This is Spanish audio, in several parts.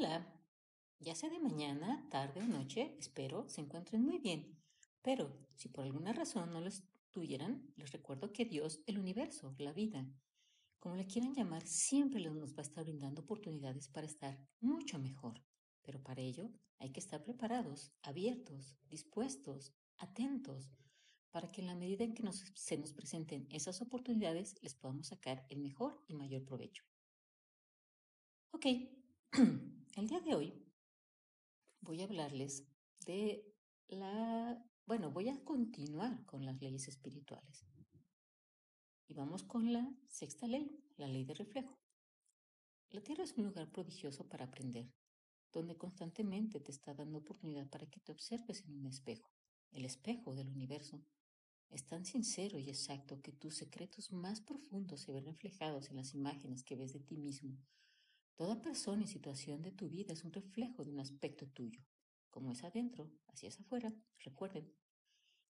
Hola, ya sea de mañana, tarde o noche, espero se encuentren muy bien. Pero si por alguna razón no lo estuvieran, les recuerdo que Dios, el universo, la vida, como le quieran llamar, siempre nos va a estar brindando oportunidades para estar mucho mejor. Pero para ello hay que estar preparados, abiertos, dispuestos, atentos, para que en la medida en que se nos presenten esas oportunidades les podamos sacar el mejor y mayor provecho. Ok, el día de hoy voy a hablarles de la... Bueno, voy a continuar con las leyes espirituales. Y vamos con la sexta ley, la ley de reflejo. La Tierra es un lugar prodigioso para aprender, donde constantemente te está dando oportunidad para que te observes en un espejo, el espejo del universo. Es tan sincero y exacto que tus secretos más profundos se ven reflejados en las imágenes que ves de ti mismo Toda persona y situación de tu vida es un reflejo de un aspecto tuyo. Como es adentro, así es afuera. Recuerden,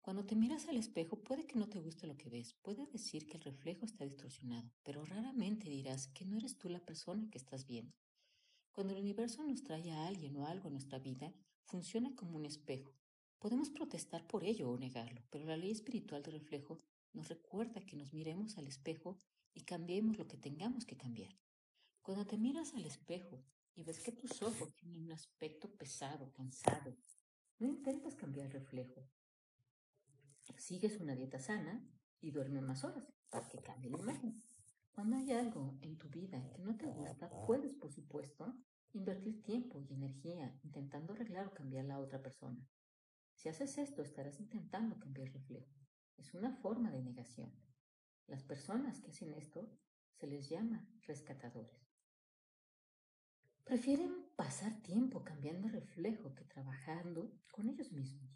cuando te miras al espejo puede que no te guste lo que ves, puede decir que el reflejo está distorsionado, pero raramente dirás que no eres tú la persona que estás viendo. Cuando el universo nos trae a alguien o algo a nuestra vida, funciona como un espejo. Podemos protestar por ello o negarlo, pero la ley espiritual de reflejo nos recuerda que nos miremos al espejo y cambiemos lo que tengamos que cambiar. Cuando te miras al espejo y ves que tus ojos tienen un aspecto pesado, cansado, no intentas cambiar el reflejo. Sigues una dieta sana y duerme más horas para que cambie la imagen. Cuando hay algo en tu vida que no te gusta, puedes, por supuesto, invertir tiempo y energía intentando arreglar o cambiar a la otra persona. Si haces esto, estarás intentando cambiar el reflejo. Es una forma de negación. Las personas que hacen esto se les llama rescatadores. Prefieren pasar tiempo cambiando reflejo que trabajando con ellos mismos.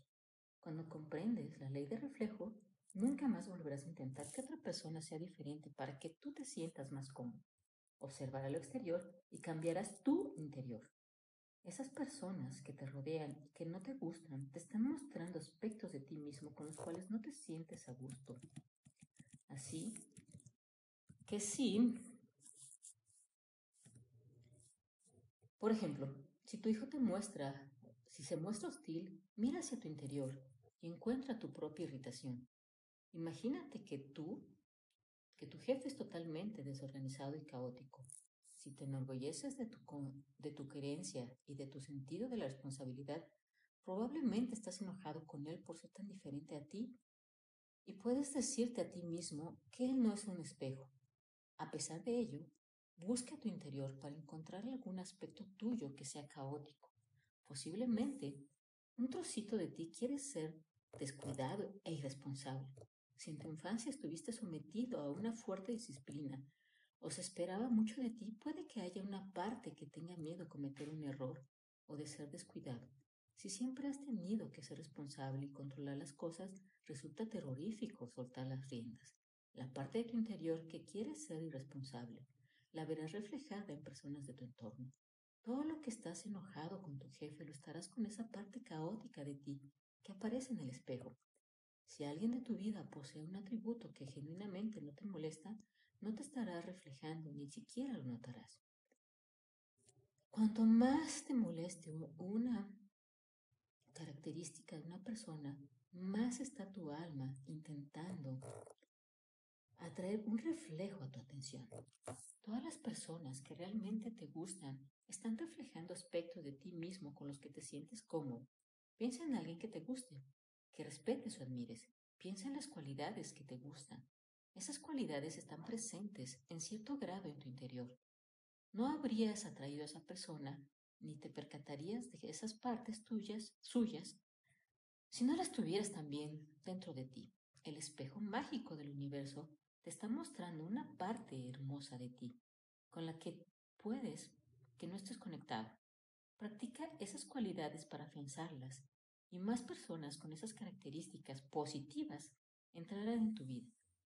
Cuando comprendes la ley de reflejo, nunca más volverás a intentar que otra persona sea diferente para que tú te sientas más cómodo. Observarás lo exterior y cambiarás tu interior. Esas personas que te rodean y que no te gustan te están mostrando aspectos de ti mismo con los cuales no te sientes a gusto. Así que sí, Por ejemplo, si tu hijo te muestra, si se muestra hostil, mira hacia tu interior y encuentra tu propia irritación. Imagínate que tú, que tu jefe es totalmente desorganizado y caótico. Si te enorgulleces de tu, de tu creencia y de tu sentido de la responsabilidad, probablemente estás enojado con él por ser tan diferente a ti. Y puedes decirte a ti mismo que él no es un espejo. A pesar de ello, Busca tu interior para encontrar algún aspecto tuyo que sea caótico. Posiblemente un trocito de ti quiere ser descuidado e irresponsable. Si en tu infancia estuviste sometido a una fuerte disciplina o se esperaba mucho de ti, puede que haya una parte que tenga miedo a cometer un error o de ser descuidado. Si siempre has tenido que ser responsable y controlar las cosas, resulta terrorífico soltar las riendas. La parte de tu interior que quiere ser irresponsable la verás reflejada en personas de tu entorno. Todo lo que estás enojado con tu jefe lo estarás con esa parte caótica de ti que aparece en el espejo. Si alguien de tu vida posee un atributo que genuinamente no te molesta, no te estará reflejando, ni siquiera lo notarás. Cuanto más te moleste una característica de una persona, más está tu alma intentando atraer un reflejo a tu atención. Todas las personas que realmente te gustan están reflejando aspectos de ti mismo con los que te sientes cómodo. Piensa en alguien que te guste, que respetes o admires. Piensa en las cualidades que te gustan. Esas cualidades están presentes en cierto grado en tu interior. No habrías atraído a esa persona ni te percatarías de esas partes tuyas, suyas, si no las tuvieras también dentro de ti. El espejo mágico del universo te está mostrando una parte hermosa de ti con la que puedes que no estés conectado. Practica esas cualidades para afianzarlas y más personas con esas características positivas entrarán en tu vida.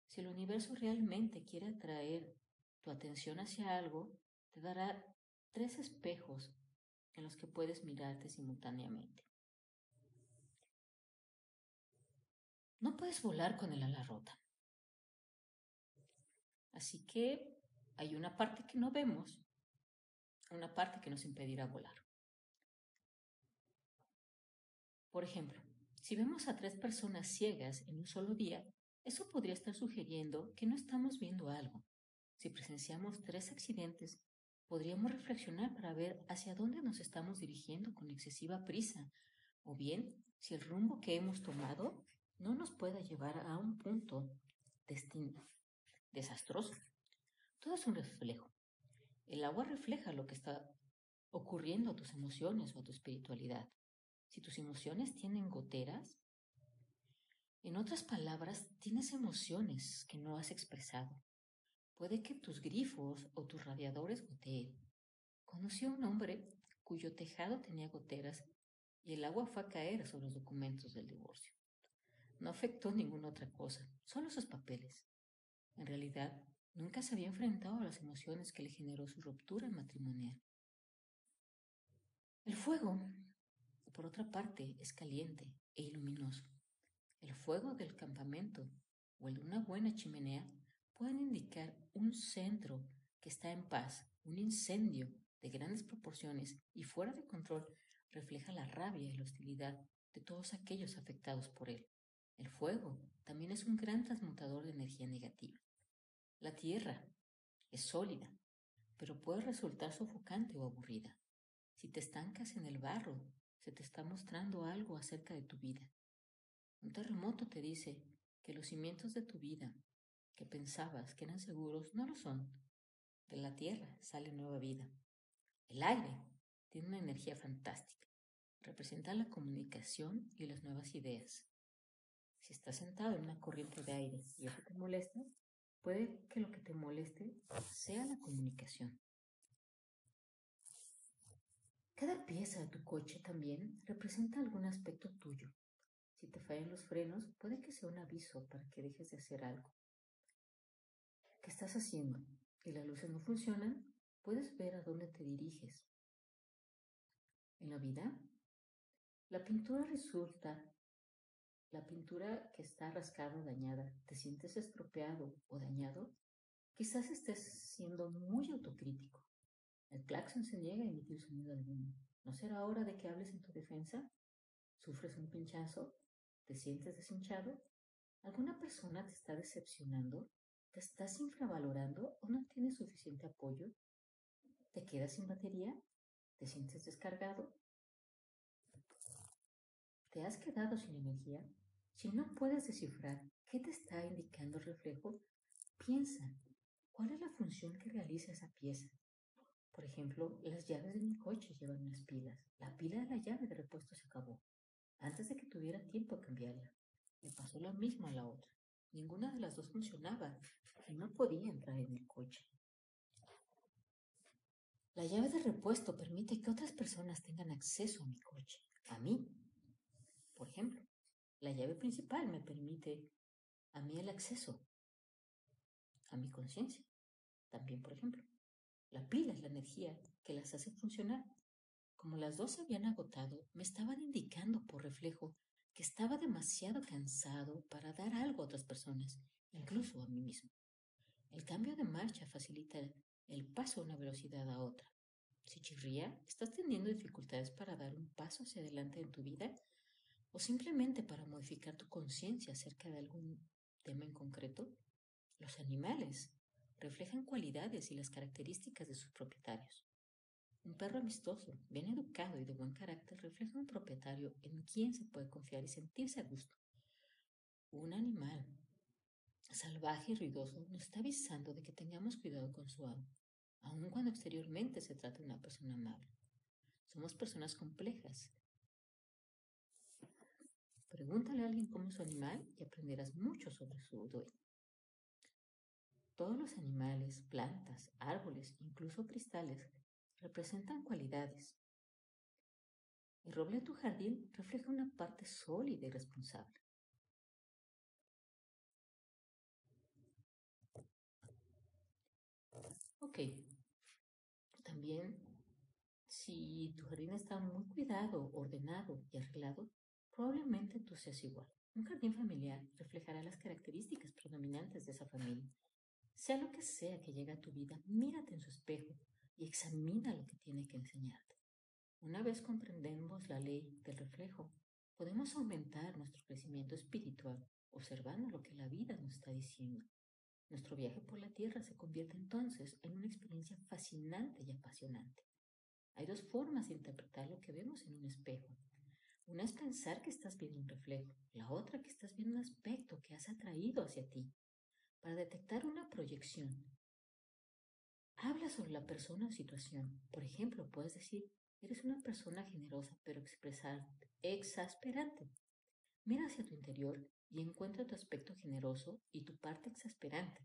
Si el universo realmente quiere atraer tu atención hacia algo, te dará tres espejos en los que puedes mirarte simultáneamente. No puedes volar con el ala rota. Así que hay una parte que no vemos, una parte que nos impedirá volar. Por ejemplo, si vemos a tres personas ciegas en un solo día, eso podría estar sugiriendo que no estamos viendo algo. Si presenciamos tres accidentes, podríamos reflexionar para ver hacia dónde nos estamos dirigiendo con excesiva prisa, o bien si el rumbo que hemos tomado no nos pueda llevar a un punto destino desastroso. Todo es un reflejo. El agua refleja lo que está ocurriendo a tus emociones o a tu espiritualidad. Si tus emociones tienen goteras, en otras palabras, tienes emociones que no has expresado. Puede que tus grifos o tus radiadores goteen. Conocí a un hombre cuyo tejado tenía goteras y el agua fue a caer sobre los documentos del divorcio. No afectó ninguna otra cosa, solo sus papeles. En realidad, nunca se había enfrentado a las emociones que le generó su ruptura matrimonial. El fuego, por otra parte, es caliente e iluminoso. El fuego del campamento o el de una buena chimenea pueden indicar un centro que está en paz, un incendio de grandes proporciones y fuera de control refleja la rabia y la hostilidad de todos aquellos afectados por él. El fuego también es un gran transmutador de energía negativa. La tierra es sólida, pero puede resultar sofocante o aburrida. Si te estancas en el barro, se te está mostrando algo acerca de tu vida. Un terremoto te dice que los cimientos de tu vida, que pensabas que eran seguros, no lo son. De la tierra sale nueva vida. El aire tiene una energía fantástica. Representa la comunicación y las nuevas ideas. Si estás sentado en una corriente de aire y eso te molesta, puede que lo que te moleste sea la comunicación. Cada pieza de tu coche también representa algún aspecto tuyo. Si te fallan los frenos, puede que sea un aviso para que dejes de hacer algo. ¿Qué estás haciendo? Y las luces no funcionan, puedes ver a dónde te diriges. En la vida, la pintura resulta la pintura que está rascada o dañada, ¿te sientes estropeado o dañado? Quizás estés siendo muy autocrítico. El claxon se niega a emitir sonido alguno. ¿No será hora de que hables en tu defensa? ¿Sufres un pinchazo? ¿Te sientes deshinchado? ¿Alguna persona te está decepcionando? ¿Te estás infravalorando o no tienes suficiente apoyo? ¿Te quedas sin batería? ¿Te sientes descargado? ¿Te has quedado sin energía? Si no puedes descifrar qué te está indicando el reflejo, piensa cuál es la función que realiza esa pieza. Por ejemplo, las llaves de mi coche llevan unas pilas. La pila de la llave de repuesto se acabó. Antes de que tuviera tiempo a cambiarla. Me pasó lo mismo a la otra. Ninguna de las dos funcionaba y no podía entrar en el coche. La llave de repuesto permite que otras personas tengan acceso a mi coche, a mí, por ejemplo, la llave principal me permite a mí el acceso a mi conciencia. También, por ejemplo, la pila es la energía que las hace funcionar. Como las dos se habían agotado, me estaban indicando por reflejo que estaba demasiado cansado para dar algo a otras personas, incluso a mí mismo. El cambio de marcha facilita el paso a una velocidad a otra. Si chirría, estás teniendo dificultades para dar un paso hacia adelante en tu vida o simplemente para modificar tu conciencia acerca de algún tema en concreto, los animales reflejan cualidades y las características de sus propietarios. Un perro amistoso, bien educado y de buen carácter refleja un propietario en quien se puede confiar y sentirse a gusto. Un animal salvaje y ruidoso nos está avisando de que tengamos cuidado con su amo, aun cuando exteriormente se trata de una persona amable. Somos personas complejas Pregúntale a alguien cómo es su animal y aprenderás mucho sobre su dueño. Todos los animales, plantas, árboles, incluso cristales, representan cualidades. El roble de tu jardín refleja una parte sólida y responsable. Ok. También, si tu jardín está muy cuidado, ordenado y arreglado, Probablemente tú seas igual. Un jardín familiar reflejará las características predominantes de esa familia. Sea lo que sea que llegue a tu vida, mírate en su espejo y examina lo que tiene que enseñarte. Una vez comprendemos la ley del reflejo, podemos aumentar nuestro crecimiento espiritual observando lo que la vida nos está diciendo. Nuestro viaje por la Tierra se convierte entonces en una experiencia fascinante y apasionante. Hay dos formas de interpretar lo que vemos en un espejo. Una es pensar que estás viendo un reflejo, la otra que estás viendo un aspecto que has atraído hacia ti. Para detectar una proyección, habla sobre la persona o situación. Por ejemplo, puedes decir, eres una persona generosa pero expresar, exasperante. Mira hacia tu interior y encuentra tu aspecto generoso y tu parte exasperante.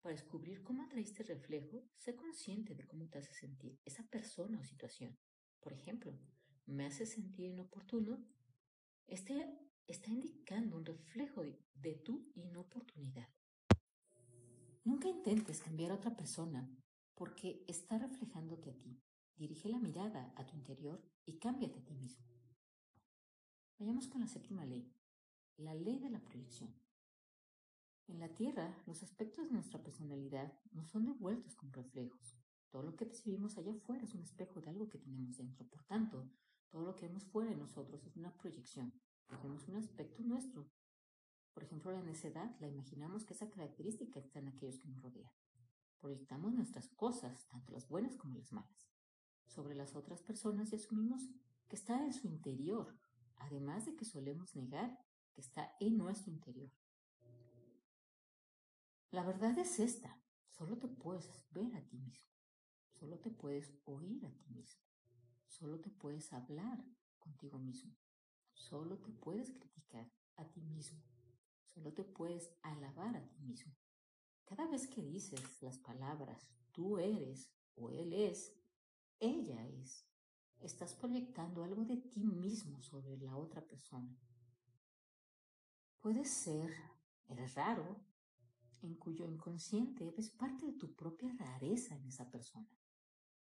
Para descubrir cómo atraíste el reflejo, sé consciente de cómo te hace sentir esa persona o situación. Por ejemplo, me hace sentir inoportuno. Este está indicando un reflejo de tu inoportunidad. Nunca intentes cambiar a otra persona porque está reflejándote a ti. Dirige la mirada a tu interior y cámbiate a ti mismo. Vayamos con la séptima ley, la ley de la proyección. En la Tierra, los aspectos de nuestra personalidad nos son devueltos como reflejos. Todo lo que percibimos allá afuera es un espejo de algo que tenemos dentro. Por tanto, fuera de nosotros es una proyección. Vemos un aspecto nuestro. Por ejemplo, la necedad, la imaginamos que esa característica está en aquellos que nos rodean. Proyectamos nuestras cosas, tanto las buenas como las malas, sobre las otras personas y asumimos que está en su interior, además de que solemos negar que está en nuestro interior. La verdad es esta, solo te puedes ver a ti mismo, solo te puedes oír a ti mismo, solo te puedes hablar contigo mismo, solo te puedes criticar a ti mismo, solo te puedes alabar a ti mismo. Cada vez que dices las palabras tú eres o él es, ella es, estás proyectando algo de ti mismo sobre la otra persona. Puede ser, eres raro, en cuyo inconsciente ves parte de tu propia rareza en esa persona.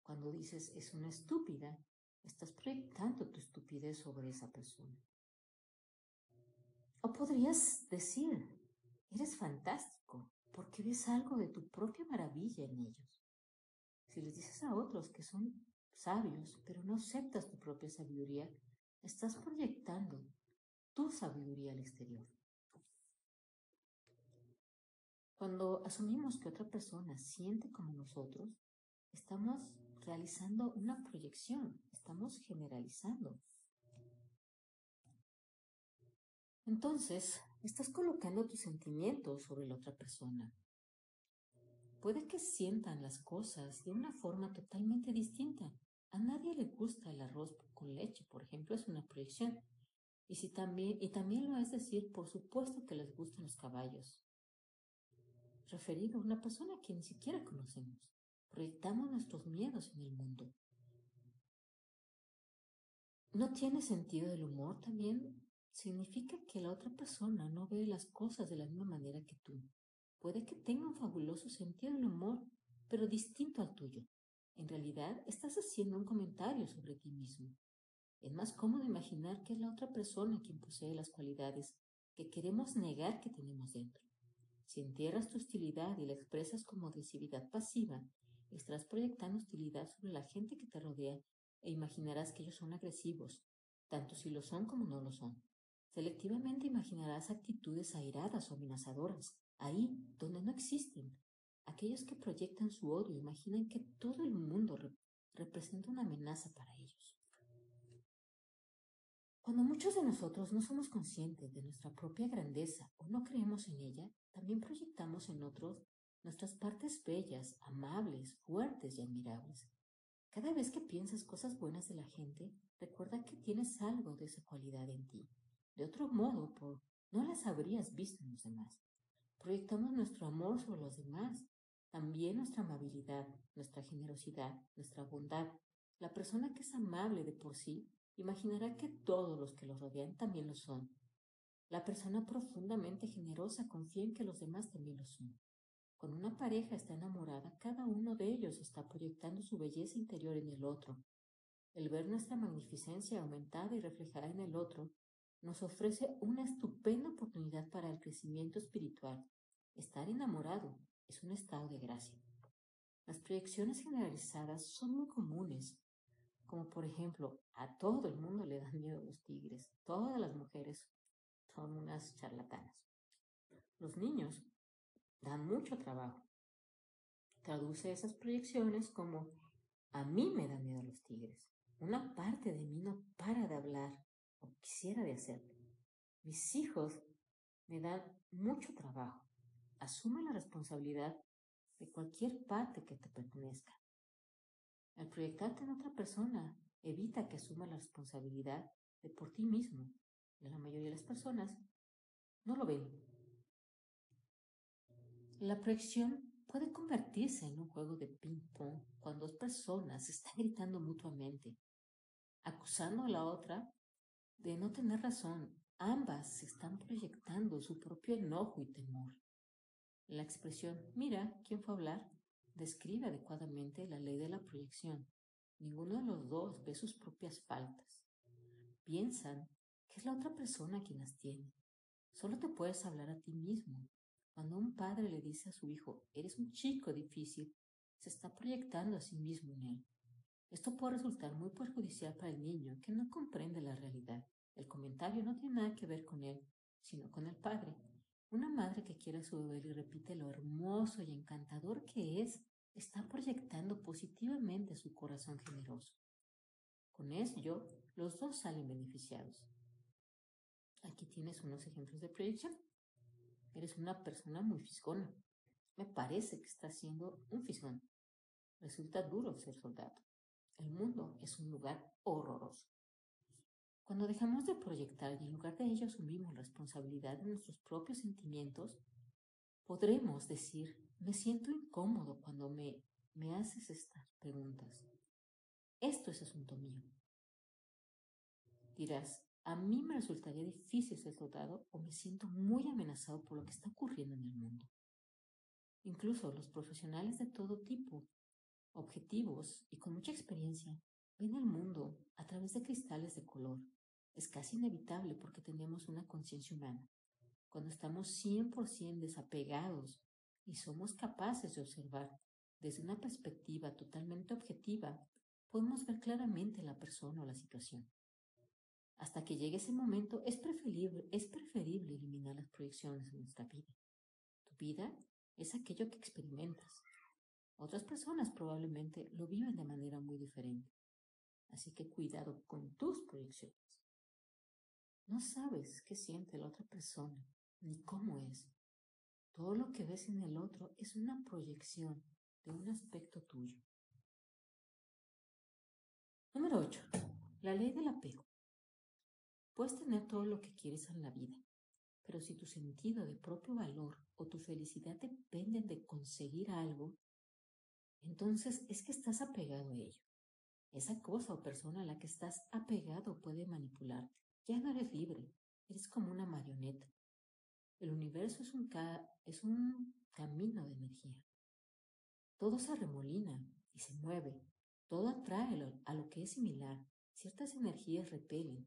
Cuando dices es una estúpida, estás proyectando tu estupidez sobre esa persona. O podrías decir, eres fantástico, porque ves algo de tu propia maravilla en ellos. Si les dices a otros que son sabios, pero no aceptas tu propia sabiduría, estás proyectando tu sabiduría al exterior. Cuando asumimos que otra persona siente como nosotros, estamos realizando una proyección, estamos generalizando. Entonces, estás colocando tus sentimientos sobre la otra persona. Puede que sientan las cosas de una forma totalmente distinta. A nadie le gusta el arroz con leche, por ejemplo, es una proyección. Y, si también, y también lo es decir, por supuesto que les gustan los caballos referido a una persona que ni siquiera conocemos. Proyectamos nuestros miedos en el mundo. ¿No tiene sentido del humor también? Significa que la otra persona no ve las cosas de la misma manera que tú. Puede que tenga un fabuloso sentido del humor, pero distinto al tuyo. En realidad, estás haciendo un comentario sobre ti mismo. Es más cómodo imaginar que es la otra persona quien posee las cualidades que queremos negar que tenemos dentro. Si entierras tu hostilidad y la expresas como agresividad pasiva, estarás proyectando hostilidad sobre la gente que te rodea e imaginarás que ellos son agresivos, tanto si lo son como no lo son. Selectivamente imaginarás actitudes airadas o amenazadoras, ahí donde no existen. Aquellos que proyectan su odio imaginan que todo el mundo representa una amenaza para ellos. Cuando muchos de nosotros no somos conscientes de nuestra propia grandeza o no creemos en ella, también proyectamos en otros nuestras partes bellas, amables, fuertes y admirables. Cada vez que piensas cosas buenas de la gente, recuerda que tienes algo de esa cualidad en ti. De otro modo, por, no las habrías visto en los demás. Proyectamos nuestro amor sobre los demás, también nuestra amabilidad, nuestra generosidad, nuestra bondad. La persona que es amable de por sí imaginará que todos los que lo rodean también lo son. La persona profundamente generosa confía en que los demás también lo son. Cuando una pareja está enamorada, cada uno de ellos está proyectando su belleza interior en el otro. El ver nuestra magnificencia aumentada y reflejada en el otro nos ofrece una estupenda oportunidad para el crecimiento espiritual. Estar enamorado es un estado de gracia. Las proyecciones generalizadas son muy comunes, como por ejemplo, a todo el mundo le dan miedo los tigres, todas las mujeres son unas charlatanas. Los niños dan mucho trabajo. Traduce esas proyecciones como a mí me dan miedo los tigres. Una parte de mí no para de hablar o quisiera de hacerlo. Mis hijos me dan mucho trabajo. Asume la responsabilidad de cualquier parte que te pertenezca. Al proyectarte en otra persona, evita que asuma la responsabilidad de por ti mismo. la mayoría de las personas no lo ven. La proyección puede convertirse en un juego de ping-pong cuando dos personas están gritando mutuamente, acusando a la otra de no tener razón. Ambas están proyectando su propio enojo y temor. La expresión mira quién fue a hablar describe adecuadamente la ley de la proyección. Ninguno de los dos ve sus propias faltas. Piensan que es la otra persona quien las tiene. Solo te puedes hablar a ti mismo. Cuando un padre le dice a su hijo, eres un chico difícil, se está proyectando a sí mismo en él. Esto puede resultar muy perjudicial para el niño que no comprende la realidad. El comentario no tiene nada que ver con él, sino con el padre. Una madre que quiere a su bebé y repite lo hermoso y encantador que es, está proyectando positivamente su corazón generoso. Con ello, los dos salen beneficiados. Aquí tienes unos ejemplos de proyección. Eres una persona muy fisgona. Me parece que estás siendo un fisgón. Resulta duro ser soldado. El mundo es un lugar horroroso. Cuando dejamos de proyectar y en lugar de ello asumimos responsabilidad de nuestros propios sentimientos, podremos decir, me siento incómodo cuando me, me haces estas preguntas. Esto es asunto mío. Dirás, a mí me resultaría difícil ser soldado o me siento muy amenazado por lo que está ocurriendo en el mundo. Incluso los profesionales de todo tipo, objetivos y con mucha experiencia, ven el mundo a través de cristales de color es casi inevitable porque tenemos una conciencia humana. Cuando estamos 100% desapegados y somos capaces de observar desde una perspectiva totalmente objetiva, podemos ver claramente la persona o la situación. Hasta que llegue ese momento, es preferible, es preferible eliminar las proyecciones de nuestra vida. Tu vida es aquello que experimentas. Otras personas probablemente lo viven de manera muy diferente. Así que cuidado con tus proyecciones. No sabes qué siente la otra persona, ni cómo es. Todo lo que ves en el otro es una proyección de un aspecto tuyo. Número 8. La ley del apego. Puedes tener todo lo que quieres en la vida, pero si tu sentido de propio valor o tu felicidad dependen de conseguir algo, entonces es que estás apegado a ello. Esa cosa o persona a la que estás apegado puede manipularte. Ya no eres libre, eres como una marioneta. El universo es un, es un camino de energía. Todo se remolina y se mueve, todo atrae a lo que es similar, ciertas energías repelen.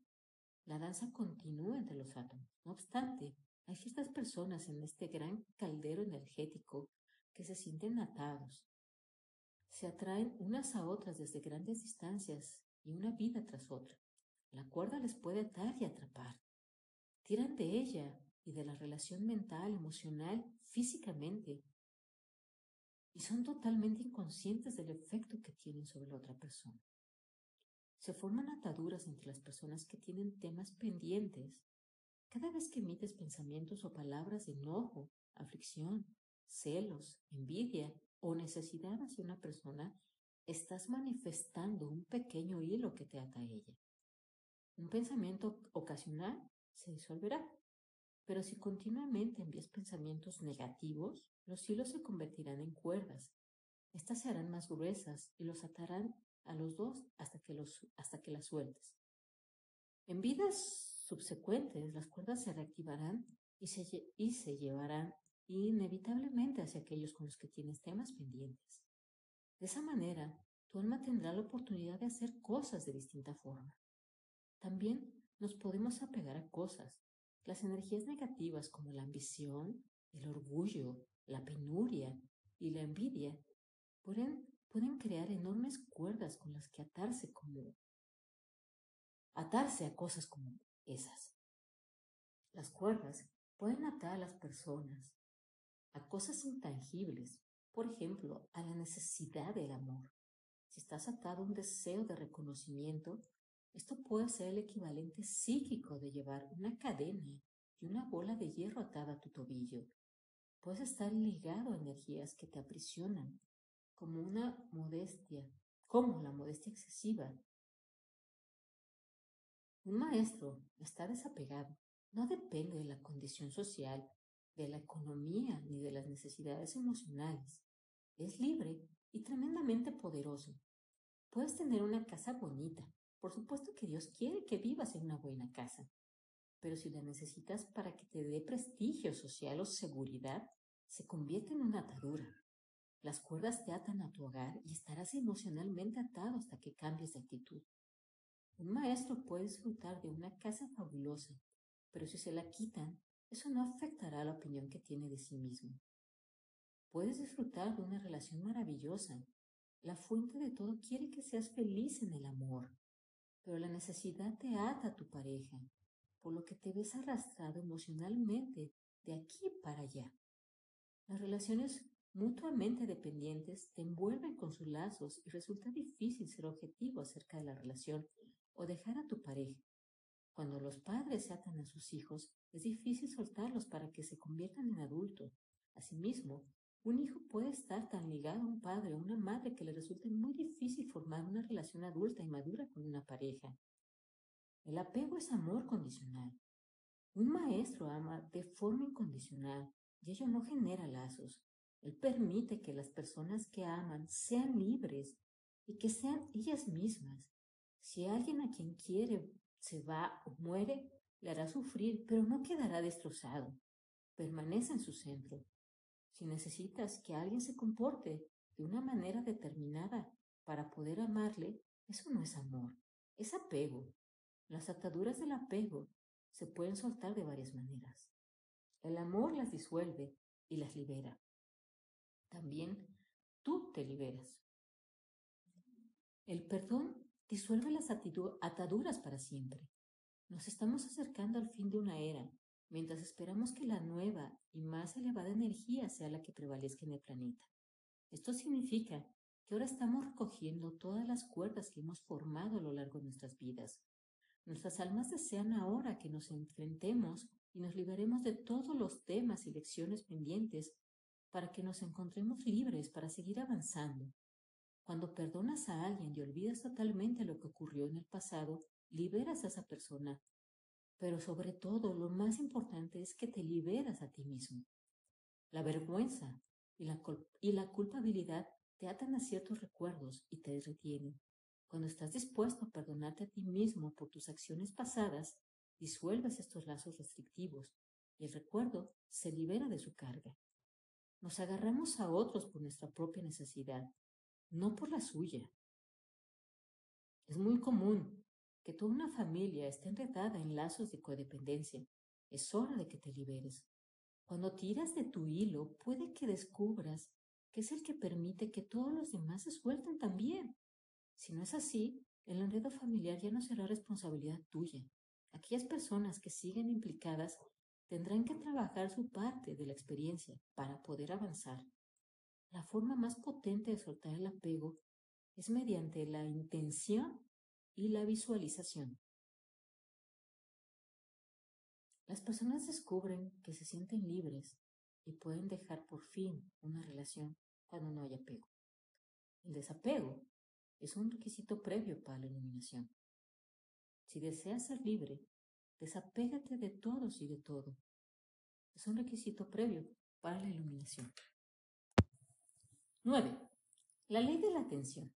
La danza continúa entre los átomos. No obstante, hay ciertas personas en este gran caldero energético que se sienten atados. Se atraen unas a otras desde grandes distancias y una vida tras otra. La cuerda les puede atar y atrapar. Tiran de ella y de la relación mental, emocional, físicamente. Y son totalmente inconscientes del efecto que tienen sobre la otra persona. Se forman ataduras entre las personas que tienen temas pendientes. Cada vez que emites pensamientos o palabras de enojo, aflicción, celos, envidia o necesidad hacia una persona, estás manifestando un pequeño hilo que te ata a ella. Un pensamiento ocasional se disolverá, pero si continuamente envías pensamientos negativos, los hilos se convertirán en cuerdas. Estas se harán más gruesas y los atarán a los dos hasta que, los, hasta que las sueltes. En vidas subsecuentes, las cuerdas se reactivarán y se, y se llevarán inevitablemente hacia aquellos con los que tienes temas pendientes. De esa manera, tu alma tendrá la oportunidad de hacer cosas de distinta forma. También nos podemos apegar a cosas. Las energías negativas como la ambición, el orgullo, la penuria y la envidia pueden, pueden crear enormes cuerdas con las que atarse como atarse a cosas como esas. Las cuerdas pueden atar a las personas a cosas intangibles, por ejemplo, a la necesidad del amor. Si estás atado a un deseo de reconocimiento, esto puede ser el equivalente psíquico de llevar una cadena y una bola de hierro atada a tu tobillo. Puedes estar ligado a energías que te aprisionan, como una modestia, como la modestia excesiva. Un maestro está desapegado, no depende de la condición social, de la economía ni de las necesidades emocionales. Es libre y tremendamente poderoso. Puedes tener una casa bonita. Por supuesto que Dios quiere que vivas en una buena casa. Pero si la necesitas para que te dé prestigio social o seguridad, se convierte en una atadura. Las cuerdas te atan a tu hogar y estarás emocionalmente atado hasta que cambies de actitud. Un maestro puede disfrutar de una casa fabulosa, pero si se la quitan, eso no afectará la opinión que tiene de sí mismo. Puedes disfrutar de una relación maravillosa. La fuente de todo quiere que seas feliz en el amor, pero la necesidad te ata a tu pareja, por lo que te ves arrastrado emocionalmente de aquí para allá. Las relaciones mutuamente dependientes te envuelven con sus lazos y resulta difícil ser objetivo acerca de la relación o dejar a tu pareja. Cuando los padres se atan a sus hijos, es difícil soltarlos para que se conviertan en adultos. Asimismo, un hijo puede estar tan ligado a un padre o una madre que le resulte muy difícil formar una relación adulta y madura con una pareja. El apego es amor condicional. Un maestro ama de forma incondicional y ello no genera lazos. Él permite que las personas que aman sean libres y que sean ellas mismas. Si alguien a quien quiere se va o muere, le hará sufrir, pero no quedará destrozado. Permanece en su centro. Si necesitas que alguien se comporte de una manera determinada para poder amarle, eso no es amor, es apego. Las ataduras del apego se pueden soltar de varias maneras. El amor las disuelve y las libera. También tú te liberas. El perdón disuelve las ataduras para siempre. Nos estamos acercando al fin de una era, mientras esperamos que la nueva y más elevada energía sea la que prevalezca en el planeta. Esto significa que ahora estamos recogiendo todas las cuerdas que hemos formado a lo largo de nuestras vidas. Nuestras almas desean ahora que nos enfrentemos y nos liberemos de todos los temas y lecciones pendientes para que nos encontremos libres para seguir avanzando. Cuando perdonas a alguien y olvidas totalmente lo que ocurrió en el pasado, liberas a esa persona. Pero sobre todo, lo más importante es que te liberas a ti mismo. La vergüenza y la, y la culpabilidad te atan a ciertos recuerdos y te retienen. Cuando estás dispuesto a perdonarte a ti mismo por tus acciones pasadas, disuelves estos lazos restrictivos y el recuerdo se libera de su carga. Nos agarramos a otros por nuestra propia necesidad, no por la suya. Es muy común que toda una familia esté enredada en lazos de codependencia. Es hora de que te liberes. Cuando tiras de tu hilo, puede que descubras que es el que permite que todos los demás se suelten también. Si no es así, el enredo familiar ya no será responsabilidad tuya. Aquellas personas que siguen implicadas tendrán que trabajar su parte de la experiencia para poder avanzar. La forma más potente de soltar el apego es mediante la intención y la visualización. Las personas descubren que se sienten libres y pueden dejar por fin una relación cuando no hay apego. El desapego es un requisito previo para la iluminación. Si deseas ser libre, desapégate de todos y de todo. Es un requisito previo para la iluminación. 9. La ley de la atención.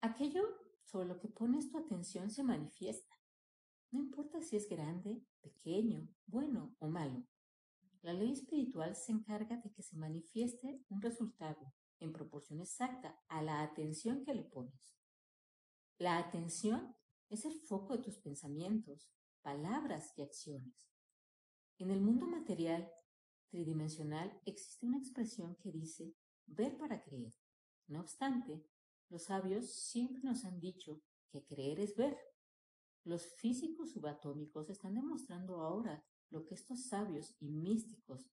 Aquello sobre lo que pones tu atención se manifiesta. No importa si es grande, pequeño, bueno o malo. La ley espiritual se encarga de que se manifieste un resultado en proporción exacta a la atención que le pones. La atención es el foco de tus pensamientos, palabras y acciones. En el mundo material tridimensional existe una expresión que dice ver para creer. No obstante, los sabios siempre nos han dicho que creer es ver. Los físicos subatómicos están demostrando ahora lo que estos sabios y místicos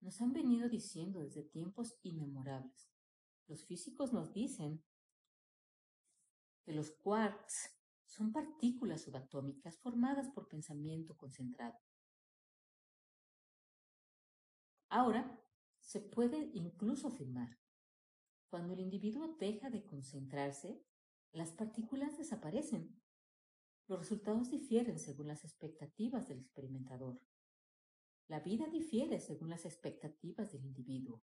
nos han venido diciendo desde tiempos inmemorables. Los físicos nos dicen que los quarks son partículas subatómicas formadas por pensamiento concentrado. Ahora se puede incluso afirmar, cuando el individuo deja de concentrarse, las partículas desaparecen. Los resultados difieren según las expectativas del experimentador. La vida difiere según las expectativas del individuo.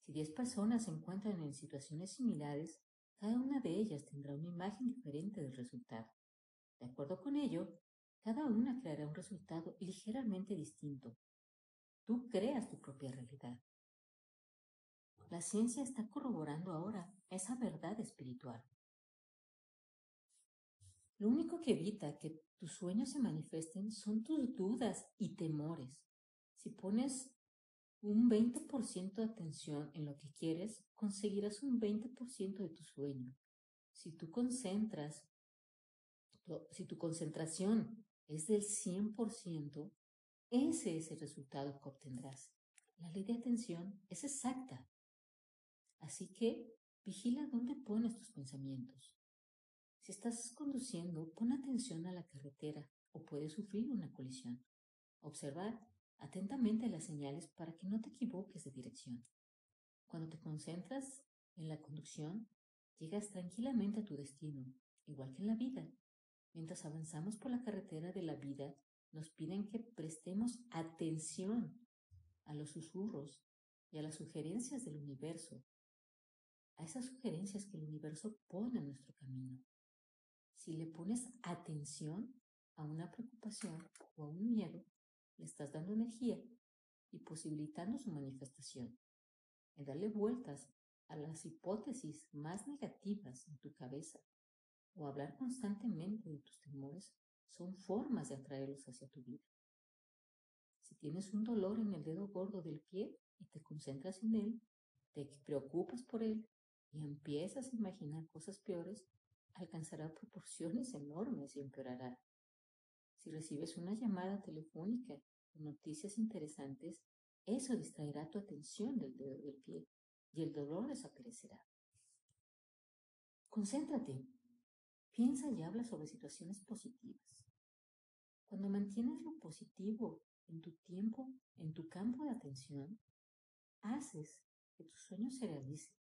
Si diez personas se encuentran en situaciones similares, cada una de ellas tendrá una imagen diferente del resultado. De acuerdo con ello, cada una creará un resultado ligeramente distinto. Tú creas tu propia realidad. La ciencia está corroborando ahora esa verdad espiritual. Lo único que evita que tus sueños se manifiesten son tus dudas y temores. Si pones un 20% de atención en lo que quieres, conseguirás un 20% de tu sueño. Si tú concentras, si tu concentración es del 100%, ese es el resultado que obtendrás. La ley de atención es exacta. Así que vigila dónde pones tus pensamientos. Si estás conduciendo, pon atención a la carretera o puedes sufrir una colisión. Observar atentamente las señales para que no te equivoques de dirección. Cuando te concentras en la conducción, llegas tranquilamente a tu destino, igual que en la vida. Mientras avanzamos por la carretera de la vida, nos piden que prestemos atención a los susurros y a las sugerencias del universo, a esas sugerencias que el universo pone en nuestro camino. Si le pones atención a una preocupación o a un miedo, le estás dando energía y posibilitando su manifestación. El darle vueltas a las hipótesis más negativas en tu cabeza o hablar constantemente de tus temores son formas de atraerlos hacia tu vida. Si tienes un dolor en el dedo gordo del pie y te concentras en él, te preocupas por él y empiezas a imaginar cosas peores, alcanzará proporciones enormes y empeorará. Si recibes una llamada telefónica con noticias interesantes, eso distraerá tu atención del dedo del pie y el dolor desaparecerá. Concéntrate. Piensa y habla sobre situaciones positivas. Cuando mantienes lo positivo en tu tiempo, en tu campo de atención, haces que tus sueños se realicen.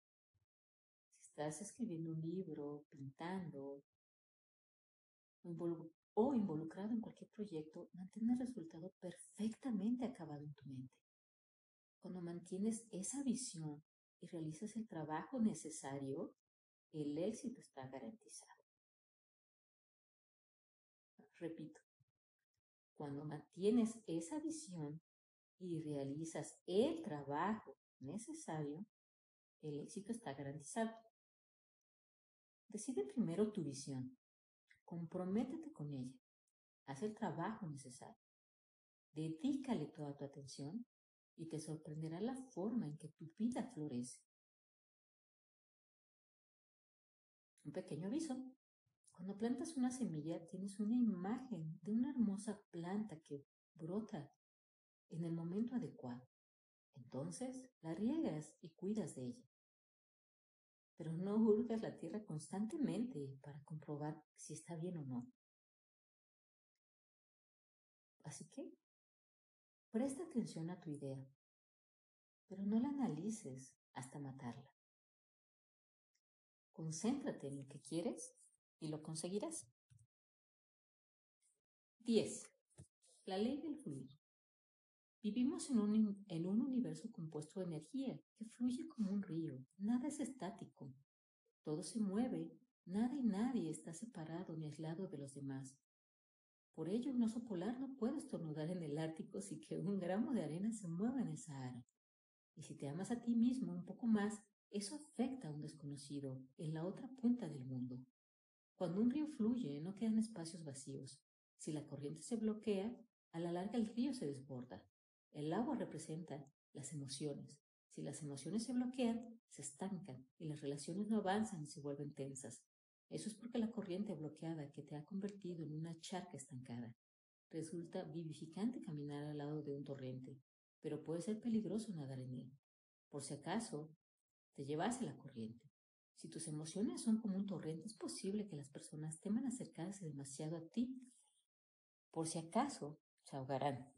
Si estás escribiendo un libro, pintando, o involucrado en cualquier proyecto, mantén el resultado perfectamente acabado en tu mente. Cuando mantienes esa visión y realizas el trabajo necesario, el éxito está garantizado. Repito, cuando mantienes esa visión y realizas el trabajo necesario, el éxito está garantizado. Decide primero tu visión Comprométete con ella. Haz el trabajo necesario. Dedícale toda tu atención y te sorprenderá la forma en que tu vida florece. Un pequeño aviso. Cuando plantas una semilla tienes una imagen de una hermosa planta que brota en el momento adecuado. Entonces la riegas y cuidas de ella pero no hurgas la tierra constantemente para comprobar si está bien o no. Así que, presta atención a tu idea, pero no la analices hasta matarla. Concéntrate en lo que quieres y lo conseguirás. 10. La ley del fluir. Vivimos en un, en un universo compuesto de energía que fluye como un río. Nada es estático. Todo se mueve. Nada y nadie está separado ni aislado de los demás. Por ello, un oso polar no puede estornudar en el Ártico sin que un gramo de arena se mueva en esa área. Y si te amas a ti mismo un poco más, eso afecta a un desconocido en la otra punta del mundo. Cuando un río fluye, no quedan espacios vacíos. Si la corriente se bloquea, a la larga el río se desborda. El agua representa las emociones. Si las emociones se bloquean, se estancan y las relaciones no avanzan y se vuelven tensas. Eso es porque la corriente bloqueada que te ha convertido en una charca estancada. Resulta vivificante caminar al lado de un torrente, pero puede ser peligroso nadar en él. Por si acaso, te llevase la corriente. Si tus emociones son como un torrente, es posible que las personas teman acercarse demasiado a ti. Por si acaso, se ahogarán.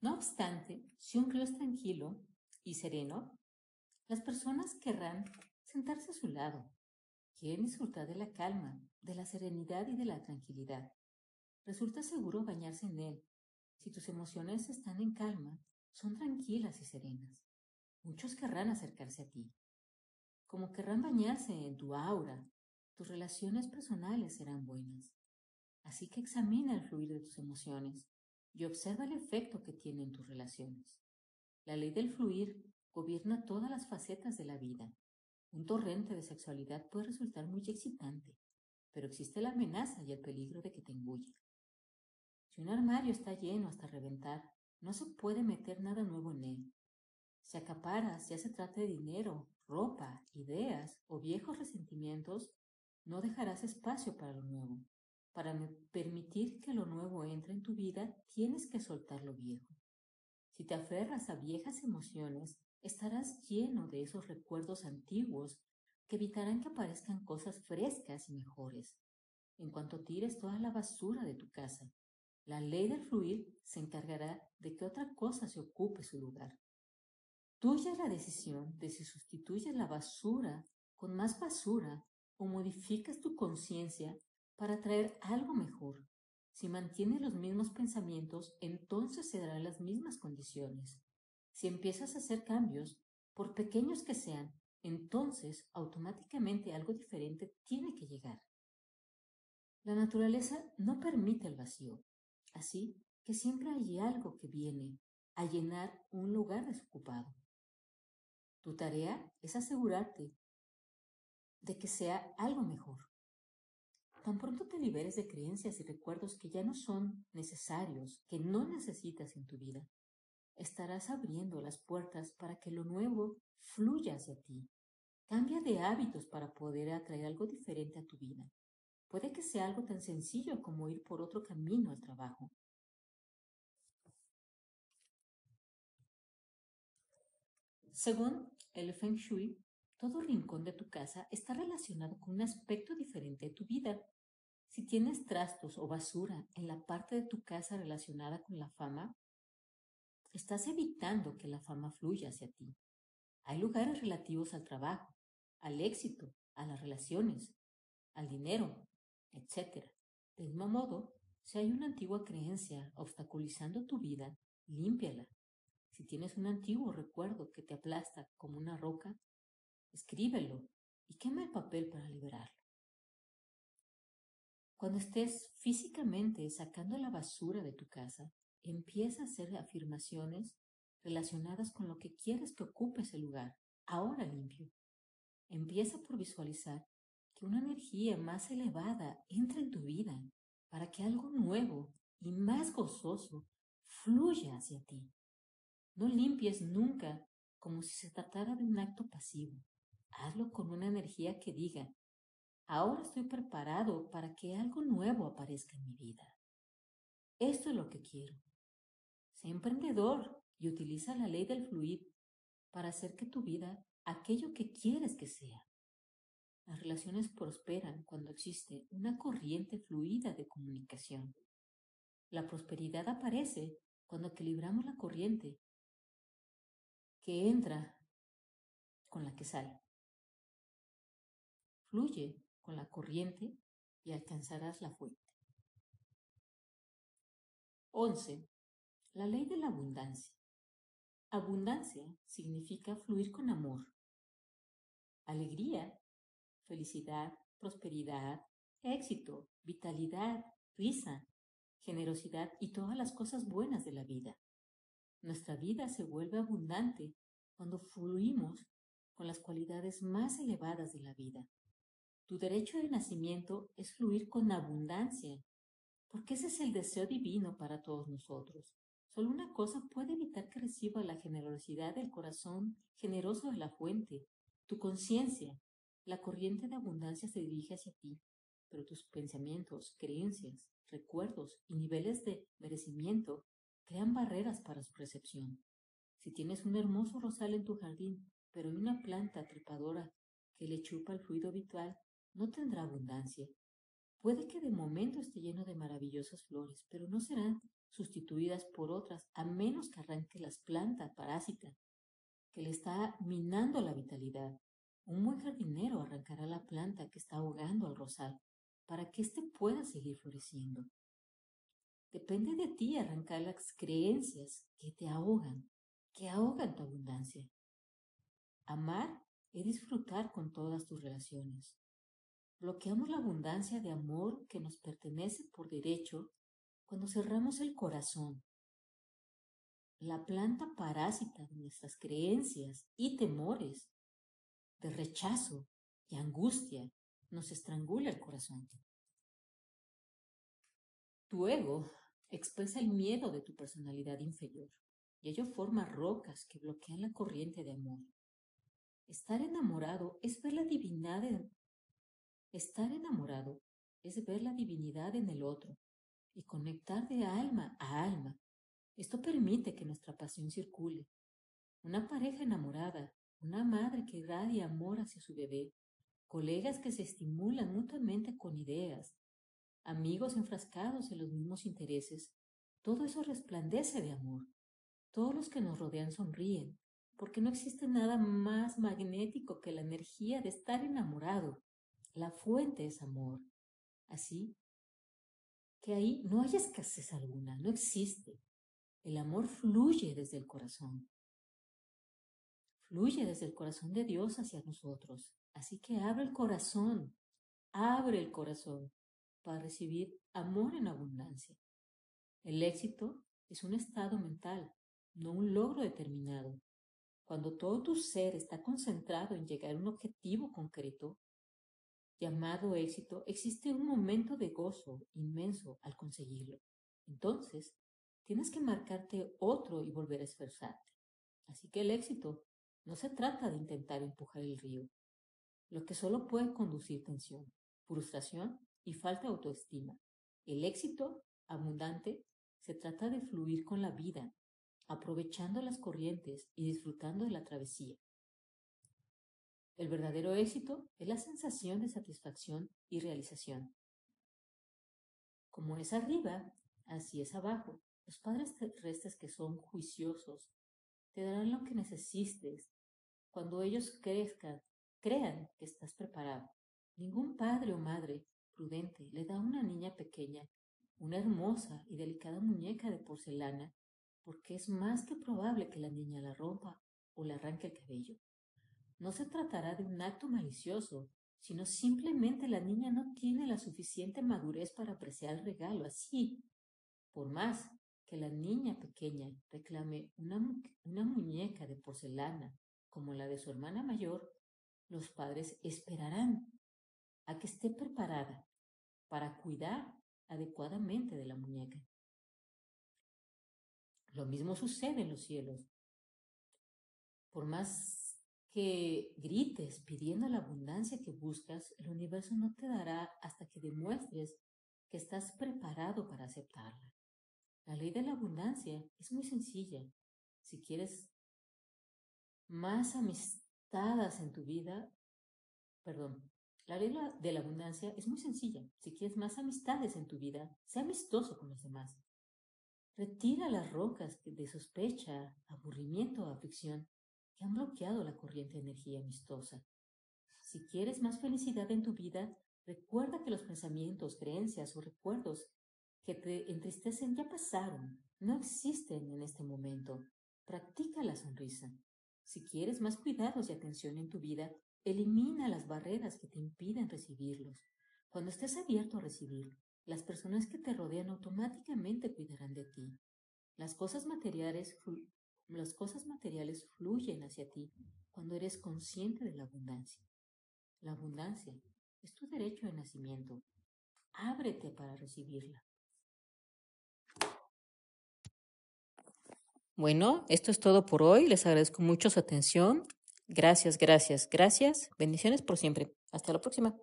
No obstante, si un río es tranquilo y sereno, las personas querrán sentarse a su lado. Quieren disfrutar de la calma, de la serenidad y de la tranquilidad. Resulta seguro bañarse en él. Si tus emociones están en calma, son tranquilas y serenas. Muchos querrán acercarse a ti. Como querrán bañarse en tu aura, tus relaciones personales serán buenas. Así que examina el fluir de tus emociones y observa el efecto que tienen tus relaciones. La ley del fluir gobierna todas las facetas de la vida. Un torrente de sexualidad puede resultar muy excitante, pero existe la amenaza y el peligro de que te engulle. Si un armario está lleno hasta reventar, no se puede meter nada nuevo en él. Si acaparas, ya se trata de dinero, ropa, ideas o viejos resentimientos, no dejarás espacio para lo nuevo. Para permitir que lo nuevo entre en tu vida, tienes que soltar lo viejo. Si te aferras a viejas emociones, estarás lleno de esos recuerdos antiguos que evitarán que aparezcan cosas frescas y mejores. En cuanto tires toda la basura de tu casa, la ley del fluir se encargará de que otra cosa se ocupe su lugar. Tuya es la decisión de si sustituyes la basura con más basura o modificas tu conciencia para traer algo mejor. Si mantienes los mismos pensamientos, entonces se darán las mismas condiciones. Si empiezas a hacer cambios, por pequeños que sean, entonces automáticamente algo diferente tiene que llegar. La naturaleza no permite el vacío, así que siempre hay algo que viene a llenar un lugar desocupado. Tu tarea es asegurarte de que sea algo mejor. Tan pronto te liberes de creencias y recuerdos que ya no son necesarios, que no necesitas en tu vida, estarás abriendo las puertas para que lo nuevo fluya hacia ti. Cambia de hábitos para poder atraer algo diferente a tu vida. Puede que sea algo tan sencillo como ir por otro camino al trabajo. Según el Feng Shui, todo rincón de tu casa está relacionado con un aspecto diferente de tu vida. Si tienes trastos o basura en la parte de tu casa relacionada con la fama, estás evitando que la fama fluya hacia ti. Hay lugares relativos al trabajo, al éxito, a las relaciones, al dinero, etc. Del mismo modo, si hay una antigua creencia obstaculizando tu vida, límpiala. Si tienes un antiguo recuerdo que te aplasta como una roca, escríbelo y quema el papel para liberarlo. Cuando estés físicamente sacando la basura de tu casa, empieza a hacer afirmaciones relacionadas con lo que quieres que ocupe ese lugar, ahora limpio. Empieza por visualizar que una energía más elevada entra en tu vida para que algo nuevo y más gozoso fluya hacia ti. No limpies nunca como si se tratara de un acto pasivo. Hazlo con una energía que diga, ahora estoy preparado para que algo nuevo aparezca en mi vida. Esto es lo que quiero. Sé emprendedor y utiliza la ley del fluir para hacer que tu vida aquello que quieres que sea. Las relaciones prosperan cuando existe una corriente fluida de comunicación. La prosperidad aparece cuando equilibramos la corriente que entra con la que sale. Fluye con la corriente y alcanzarás la fuente. 11. La ley de la abundancia. Abundancia significa fluir con amor, alegría, felicidad, prosperidad, éxito, vitalidad, risa, generosidad y todas las cosas buenas de la vida. Nuestra vida se vuelve abundante cuando fluimos con las cualidades más elevadas de la vida. Tu derecho de nacimiento es fluir con abundancia, porque ese es el deseo divino para todos nosotros. Solo una cosa puede evitar que reciba la generosidad del corazón generoso de la fuente, tu conciencia. La corriente de abundancia se dirige hacia ti, pero tus pensamientos, creencias, recuerdos y niveles de merecimiento crean barreras para su recepción. Si tienes un hermoso rosal en tu jardín, pero hay una planta trepadora que le chupa el fluido vital, no tendrá abundancia. Puede que de momento esté lleno de maravillosas flores, pero no serán sustituidas por otras a menos que arranque las plantas parásitas que le está minando la vitalidad. Un buen jardinero arrancará la planta que está ahogando al rosal para que éste pueda seguir floreciendo. Depende de ti arrancar las creencias que te ahogan, que ahogan tu abundancia. Amar es disfrutar con todas tus relaciones. Bloqueamos la abundancia de amor que nos pertenece por derecho cuando cerramos el corazón. La planta parásita de nuestras creencias y temores, de rechazo y angustia, nos estrangula el corazón. Tu ego expresa el miedo de tu personalidad inferior y ello forma rocas que bloquean la corriente de amor. Estar enamorado es ver la divinidad. Estar enamorado es ver la divinidad en el otro y conectar de alma a alma. Esto permite que nuestra pasión circule. Una pareja enamorada, una madre que irradia amor hacia su bebé, colegas que se estimulan mutuamente con ideas, amigos enfrascados en los mismos intereses, todo eso resplandece de amor. Todos los que nos rodean sonríen, porque no existe nada más magnético que la energía de estar enamorado. La fuente es amor. Así que ahí no hay escasez alguna, no existe. El amor fluye desde el corazón. Fluye desde el corazón de Dios hacia nosotros. Así que abre el corazón, abre el corazón para recibir amor en abundancia. El éxito es un estado mental, no un logro determinado. Cuando todo tu ser está concentrado en llegar a un objetivo concreto, llamado éxito, existe un momento de gozo inmenso al conseguirlo. Entonces, tienes que marcarte otro y volver a esforzarte. Así que el éxito no se trata de intentar empujar el río, lo que solo puede conducir tensión, frustración y falta de autoestima. El éxito abundante se trata de fluir con la vida, aprovechando las corrientes y disfrutando de la travesía. El verdadero éxito es la sensación de satisfacción y realización. Como es arriba, así es abajo. Los padres terrestres que son juiciosos te darán lo que necesites cuando ellos crezcan, crean que estás preparado. Ningún padre o madre prudente le da a una niña pequeña una hermosa y delicada muñeca de porcelana porque es más que probable que la niña la rompa o le arranque el cabello. No se tratará de un acto malicioso, sino simplemente la niña no tiene la suficiente madurez para apreciar el regalo así. Por más que la niña pequeña reclame una, una muñeca de porcelana como la de su hermana mayor, los padres esperarán a que esté preparada para cuidar adecuadamente de la muñeca. Lo mismo sucede en los cielos. Por más que grites pidiendo la abundancia que buscas, el universo no te dará hasta que demuestres que estás preparado para aceptarla. La ley de la abundancia es muy sencilla. Si quieres más amistades en tu vida, perdón, la ley de la abundancia es muy sencilla. Si quieres más amistades en tu vida, sea amistoso con los demás. Retira las rocas de sospecha, aburrimiento o aflicción que han bloqueado la corriente de energía amistosa. Si quieres más felicidad en tu vida, recuerda que los pensamientos, creencias o recuerdos que te entristecen ya pasaron, no existen en este momento. Practica la sonrisa. Si quieres más cuidados y atención en tu vida, elimina las barreras que te impiden recibirlos. Cuando estés abierto a recibir, las personas que te rodean automáticamente cuidarán de ti. Las cosas materiales, las cosas materiales fluyen hacia ti cuando eres consciente de la abundancia. La abundancia es tu derecho de nacimiento. Ábrete para recibirla. Bueno, esto es todo por hoy. Les agradezco mucho su atención. Gracias, gracias, gracias. Bendiciones por siempre. Hasta la próxima.